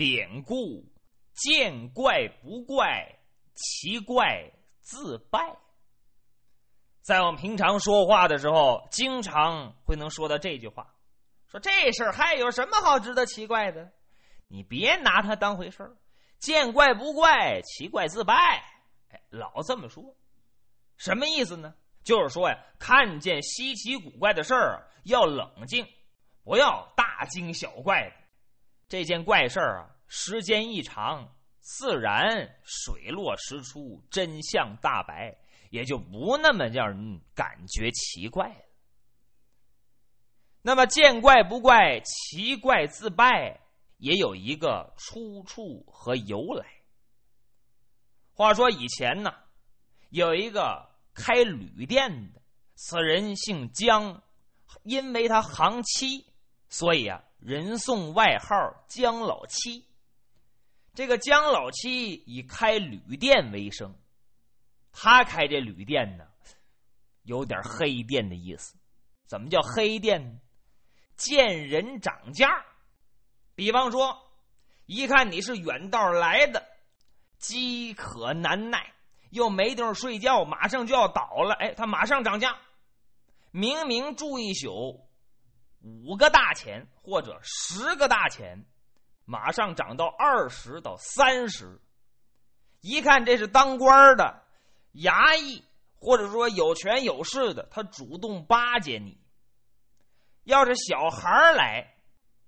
典故，见怪不怪，奇怪自败。在我们平常说话的时候，经常会能说到这句话：“说这事儿还有什么好值得奇怪的？你别拿它当回事儿，见怪不怪，奇怪自败。”哎，老这么说，什么意思呢？就是说呀，看见稀奇古怪的事儿要冷静，不要大惊小怪的。这件怪事儿啊，时间一长，自然水落石出，真相大白。也就不那么让人感觉奇怪了。那么见怪不怪，奇怪自败，也有一个出处和由来。话说以前呢，有一个开旅店的，此人姓姜，因为他行七，所以啊，人送外号姜老七。这个姜老七以开旅店为生。他开这旅店呢，有点黑店的意思。怎么叫黑店呢？见人涨价。比方说，一看你是远道来的，饥渴难耐，又没地方睡觉，马上就要倒了。哎，他马上涨价。明明住一宿五个大钱或者十个大钱，马上涨到二十到三十。一看这是当官的。衙役或者说有权有势的，他主动巴结你。要是小孩来，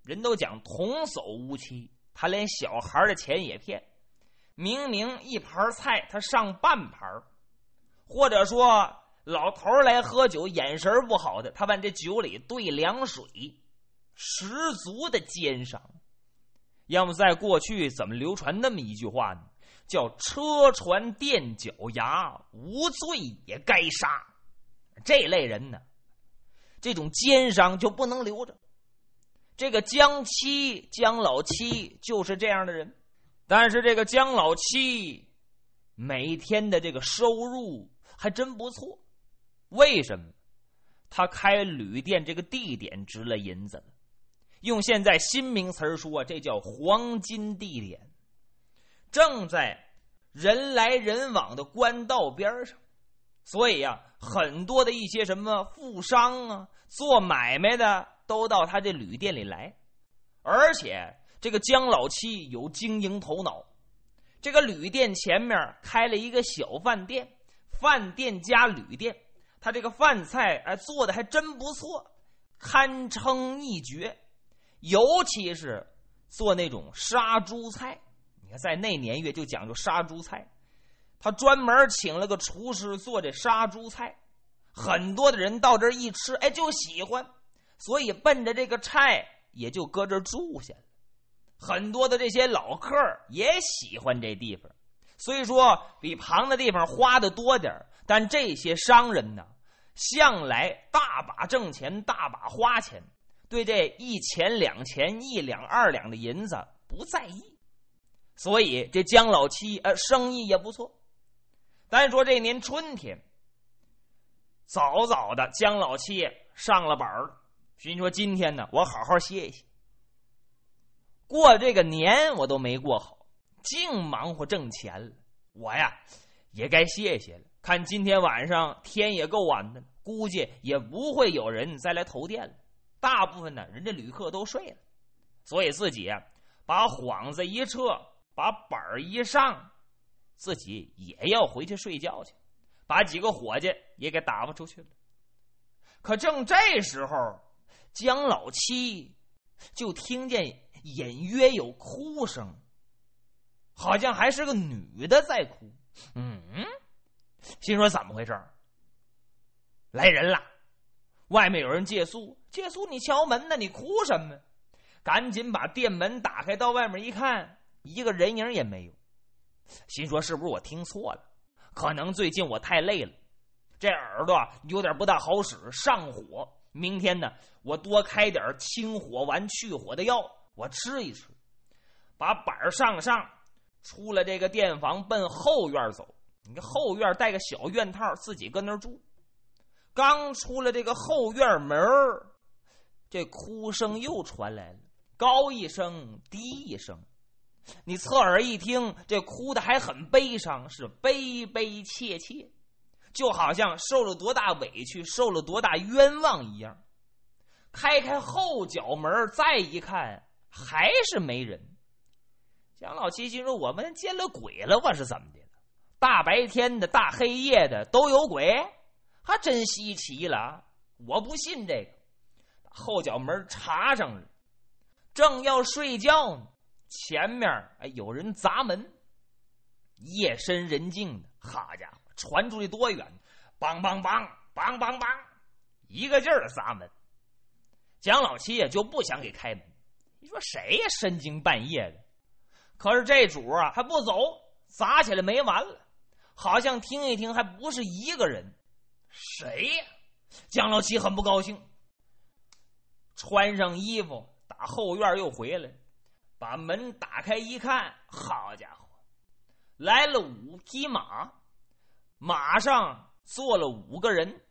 人都讲童叟无欺，他连小孩的钱也骗。明明一盘菜，他上半盘或者说老头来喝酒，眼神不好的，他往这酒里兑凉水，十足的奸商。要么在过去怎么流传那么一句话呢？叫车船垫脚牙，无罪也该杀。这类人呢，这种奸商就不能留着。这个江七、江老七就是这样的人。但是这个江老七每天的这个收入还真不错。为什么？他开旅店这个地点值了银子。用现在新名词说，这叫黄金地点。正在人来人往的官道边上，所以呀，很多的一些什么富商啊，做买卖的都到他这旅店里来。而且这个姜老七有经营头脑，这个旅店前面开了一个小饭店，饭店加旅店，他这个饭菜哎做的还真不错，堪称一绝。尤其是做那种杀猪菜。你看在那年月就讲究杀猪菜，他专门请了个厨师做这杀猪菜，很多的人到这儿一吃，哎，就喜欢，所以奔着这个菜也就搁这住下了。很多的这些老客也喜欢这地方，虽说比旁的地方花的多点但这些商人呢，向来大把挣钱，大把花钱，对这一钱两钱、一两二两的银子不在意。所以这姜老七呃生意也不错。单说这年春天，早早的姜老七上了班了，心说今天呢，我好好歇一歇。过这个年我都没过好，净忙活挣钱了。我呀也该歇歇了。看今天晚上天也够晚的了，估计也不会有人再来投店了。大部分呢，人家旅客都睡了，所以自己把幌子一撤。把板儿一上，自己也要回去睡觉去，把几个伙计也给打发出去了。可正这时候，姜老七就听见隐约有哭声，好像还是个女的在哭。嗯，心说怎么回事来人了，外面有人借宿，借宿你敲门呢，你哭什么？赶紧把店门打开，到外面一看。一个人影也没有，心说是不是我听错了？可能最近我太累了，这耳朵有点不大好使，上火。明天呢，我多开点清火丸、去火的药，我吃一吃。把板上上，出了这个店房，奔后院走。你看后院带个小院套，自己搁那儿住。刚出了这个后院门这哭声又传来了，高一声，低一声。你侧耳一听，这哭的还很悲伤，是悲悲切切，就好像受了多大委屈，受了多大冤枉一样。开开后脚门，再一看，还是没人。蒋老七心说：“我们见了鬼了，我是怎么的？大白天的，大黑夜的，都有鬼，还真稀奇了。我不信这个。”后脚门插上了，正要睡觉呢。前面哎，有人砸门。夜深人静的，好家伙，传出去多远？梆梆梆梆梆梆，一个劲儿的砸门。蒋老七呀就不想给开门。你说谁呀？深更半夜的。可是这主啊还不走，砸起来没完了。好像听一听还不是一个人。谁呀？蒋老七很不高兴。穿上衣服，打后院又回来。把门打开一看，好家伙，来了五匹马，马上坐了五个人。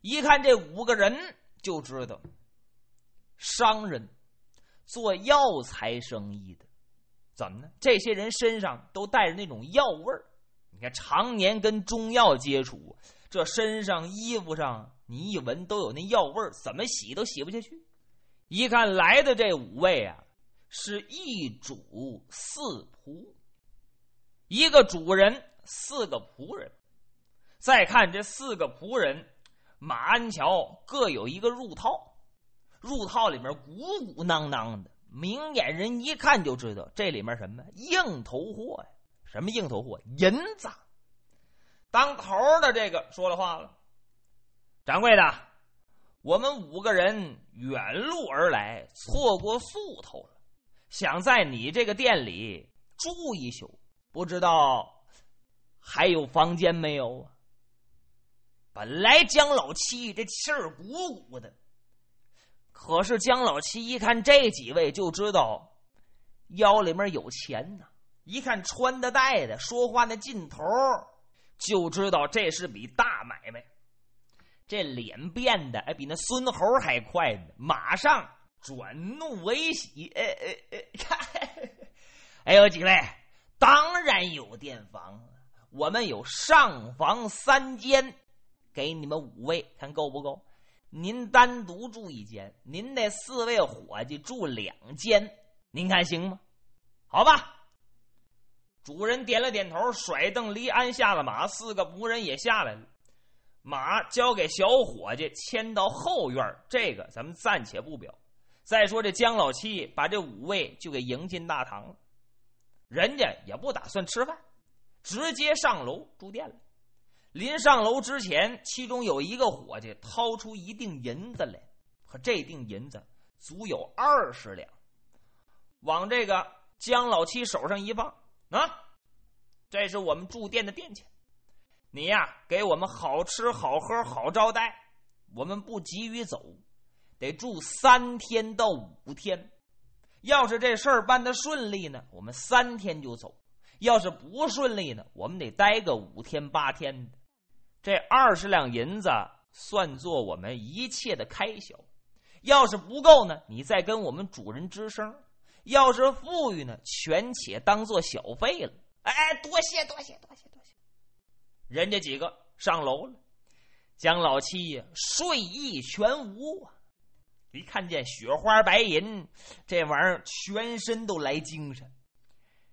一看这五个人，就知道商人做药材生意的。怎么呢？这些人身上都带着那种药味儿。你看，常年跟中药接触，这身上、衣服上，你一闻都有那药味儿，怎么洗都洗不下去。一看来的这五位啊。是一主四仆，一个主人，四个仆人。再看这四个仆人，马鞍桥各有一个入套，入套里面鼓鼓囊囊的，明眼人一看就知道这里面什么硬头货呀？什么硬头货？银子。当头的这个说了话了：“掌柜的，我们五个人远路而来，错过宿头了。”想在你这个店里住一宿，不知道还有房间没有啊？本来姜老七这气儿鼓鼓的，可是姜老七一看这几位，就知道腰里面有钱呐。一看穿的戴的，说话那劲头，就知道这是笔大买卖。这脸变的哎，比那孙猴还快呢，马上。转怒为喜，哎哎哎！哎呦，几位，当然有店房，我们有上房三间，给你们五位，看够不够？您单独住一间，您那四位伙计住两间，您看行吗？好吧。主人点了点头，甩蹬离鞍下了马，四个仆人也下来了，马交给小伙计牵到后院，这个咱们暂且不表。再说这姜老七把这五位就给迎进大堂了，人家也不打算吃饭，直接上楼住店了。临上楼之前，其中有一个伙计掏出一锭银子来，可这锭银子足有二十两，往这个姜老七手上一放，啊，这是我们住店的店钱，你呀给我们好吃好喝好招待，我们不急于走。得住三天到五天，要是这事儿办的顺利呢，我们三天就走；要是不顺利呢，我们得待个五天八天。这二十两银子算作我们一切的开销。要是不够呢，你再跟我们主人吱声；要是富裕呢，全且当做小费了。哎，多谢多谢多谢多谢！人家几个上楼了，姜老七呀，睡意全无啊。一看见雪花白银，这玩意儿全身都来精神，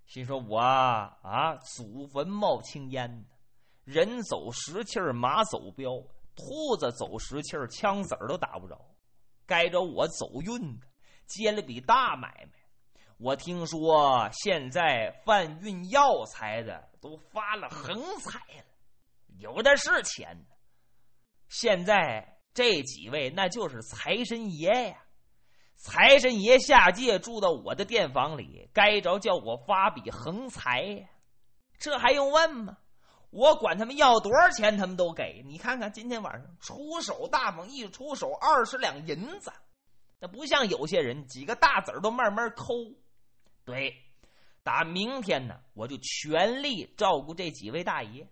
心说：“我啊，祖坟冒青烟人走石气儿，马走镖，兔子走石气儿，枪子儿都打不着。该着我走运的，接了笔大买卖。我听说现在贩运药材的都发了横财了，有的是钱现在。”这几位那就是财神爷呀！财神爷下界住到我的店房里，该着叫我发笔横财呀！这还用问吗？我管他们要多少钱，他们都给你看看。今天晚上出手大方，一出手二十两银子，那不像有些人几个大子儿都慢慢抠。对，打明天呢，我就全力照顾这几位大爷。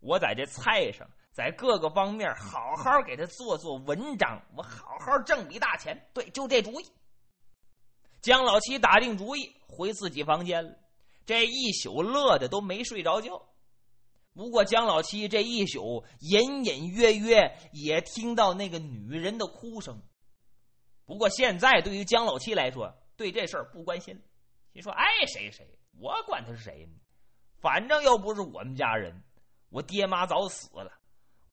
我在这菜上。在各个方面好好给他做做文章，我好好挣笔大钱。对，就这主意。姜老七打定主意，回自己房间了。这一宿乐的都没睡着觉。不过姜老七这一宿隐隐约约也听到那个女人的哭声。不过现在对于姜老七来说，对这事儿不关心。你说爱谁谁，我管他是谁呢？反正又不是我们家人，我爹妈早死了，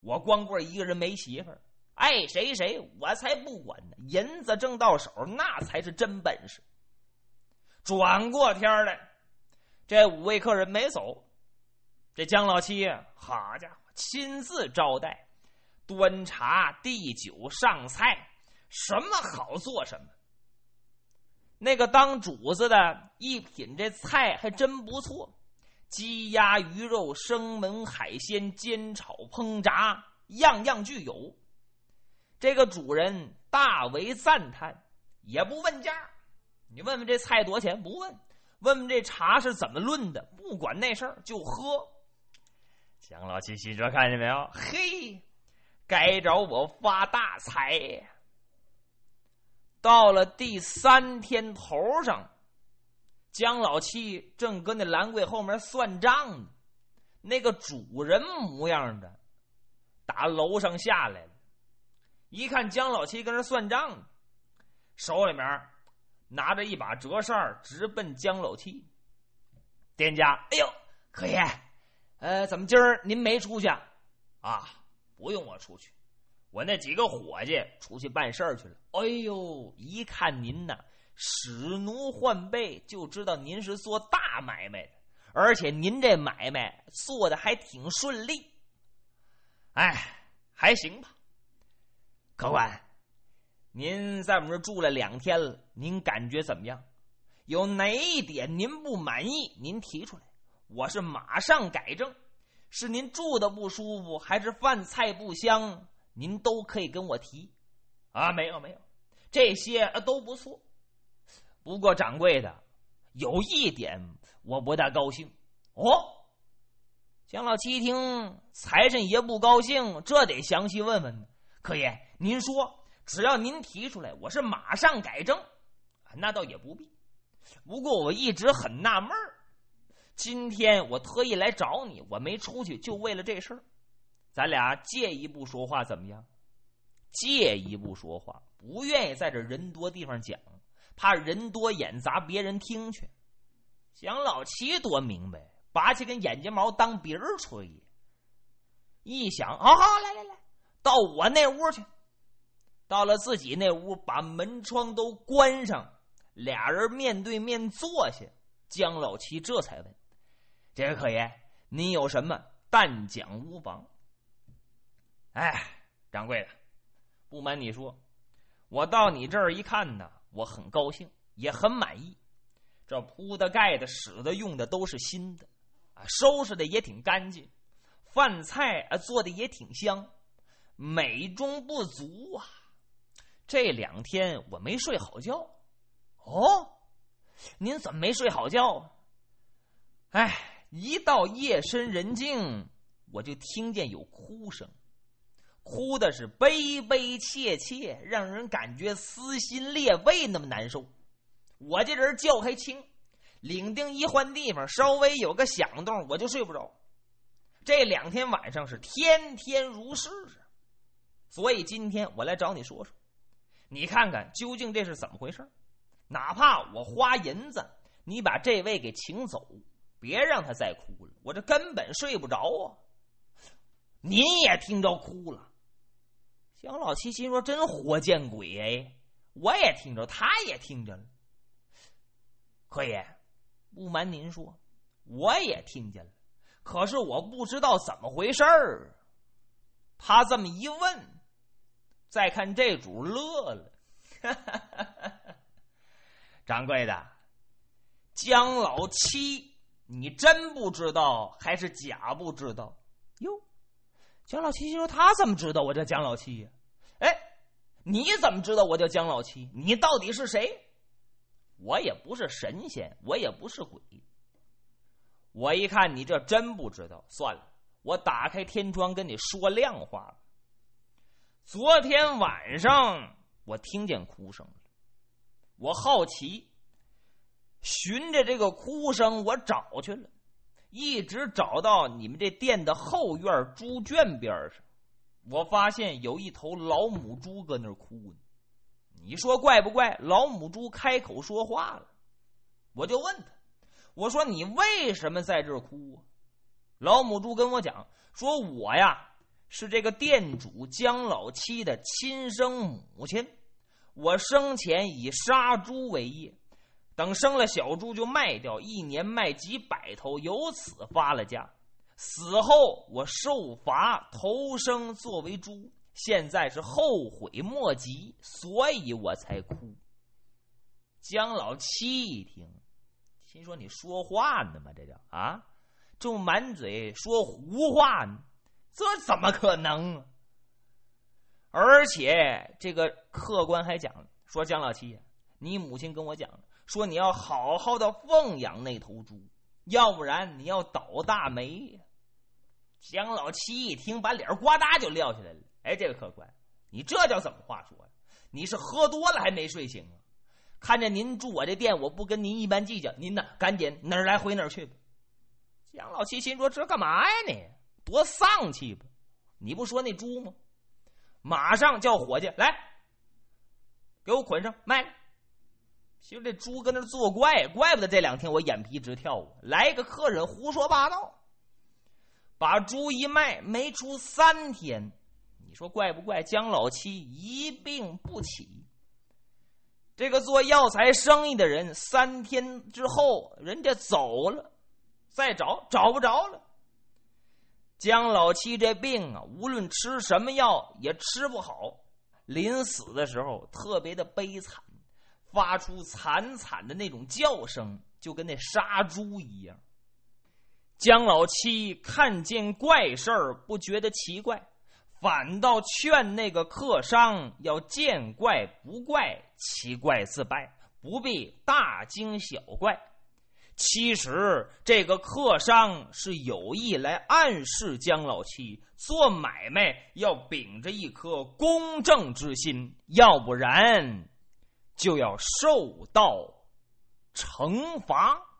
我光棍一个人没媳妇儿，爱谁谁，我才不管呢。银子挣到手，那才是真本事。转过天来，这五位客人没走，这姜老七，好家伙，亲自招待，端茶递酒上菜。什么好做什么。那个当主子的一品这菜还真不错，鸡鸭鱼肉、生猛海鲜、煎炒烹炸，样样俱有。这个主人大为赞叹，也不问价。你问问这菜多少钱？不问。问问这茶是怎么论的？不管那事儿，就喝。姜老七心说：“看见没有？嘿，该找我发大财！”到了第三天头上，姜老七正跟那兰桂后面算账呢。那个主人模样的，打楼上下来了，一看姜老七跟那算账，手里面拿着一把折扇，直奔姜老七。店家，哎呦，可爷，呃，怎么今儿您没出去啊？啊，不用我出去。我那几个伙计出去办事儿去了。哎呦，一看您呐，使奴换背，就知道您是做大买卖的，而且您这买卖做的还挺顺利。哎，还行吧。客官，您在我们这住了两天了，您感觉怎么样？有哪一点您不满意，您提出来，我是马上改正。是您住的不舒服，还是饭菜不香？您都可以跟我提，啊，没有没有，这些都不错。不过掌柜的，有一点我不大高兴。哦，江老七一听财神爷不高兴，这得详细问问呢。客爷，您说，只要您提出来，我是马上改正。那倒也不必。不过我一直很纳闷儿，今天我特意来找你，我没出去，就为了这事儿。咱俩借一步说话怎么样？借一步说话，不愿意在这人多地方讲，怕人多眼杂别人听去。蒋老七多明白，拔起根眼睫毛当鼻儿吹。一想，好好来来来，到我那屋去。到了自己那屋，把门窗都关上，俩人面对面坐下。姜老七这才问：“这位客爷，您有什么？但讲无妨。”哎，掌柜的，不瞒你说，我到你这儿一看呢，我很高兴，也很满意。这铺的、盖的、使的、用的都是新的，啊，收拾的也挺干净，饭菜啊做的也挺香，美中不足啊。这两天我没睡好觉。哦，您怎么没睡好觉啊？哎，一到夜深人静，我就听见有哭声。哭的是悲悲切切，让人感觉撕心裂肺，那么难受。我这人觉还轻，领丁一换地方，稍微有个响动，我就睡不着。这两天晚上是天天如是啊，所以今天我来找你说说，你看看究竟这是怎么回事哪怕我花银子，你把这位给请走，别让他再哭了，我这根本睡不着啊。您也听着哭了。姜老七心说：“真活见鬼哎！我也听着，他也听着了。可爷，不瞒您说，我也听见了，可是我不知道怎么回事儿。他这么一问，再看这主乐了。掌柜的，姜老七，你真不知道还是假不知道？哟，姜老七心说：他怎么知道我叫姜老七呀？”哎，你怎么知道我叫姜老七？你到底是谁？我也不是神仙，我也不是鬼。我一看你这真不知道，算了，我打开天窗跟你说亮话了。昨天晚上我听见哭声了，我好奇，循着这个哭声，我找去了，一直找到你们这店的后院猪圈边上。我发现有一头老母猪搁那儿哭呢。你说怪不怪？老母猪开口说话了，我就问他：“我说你为什么在这儿哭？”老母猪跟我讲说：“我呀是这个店主姜老七的亲生母亲，我生前以杀猪为业。”等生了小猪就卖掉，一年卖几百头，由此发了家。死后我受罚投生作为猪，现在是后悔莫及，所以我才哭。姜老七一听，心说：“你说话呢吗？这叫啊，就满嘴说胡话呢？这怎么可能？而且这个客官还讲说，姜老七，你母亲跟我讲。”说你要好好的奉养那头猪，要不然你要倒大霉呀！姜老七一听，把脸呱嗒就撂下来了。哎，这个客官，你这叫怎么话说呀？你是喝多了还没睡醒啊？看见您住我这店，我不跟您一般计较。您呢，赶紧哪儿来回哪儿去吧。姜老七心说：这干嘛呀？你多丧气吧？你不说那猪吗？马上叫伙计来，给我捆上卖了。其实这猪跟那作怪，怪不得这两天我眼皮直跳！来个客人胡说八道，把猪一卖，没出三天，你说怪不怪？姜老七一病不起。这个做药材生意的人，三天之后人家走了，再找找不着了。姜老七这病啊，无论吃什么药也吃不好，临死的时候特别的悲惨。发出惨惨的那种叫声，就跟那杀猪一样。姜老七看见怪事儿，不觉得奇怪，反倒劝那个客商要见怪不怪，奇怪自败，不必大惊小怪。其实这个客商是有意来暗示姜老七做买卖要秉着一颗公正之心，要不然。就要受到惩罚。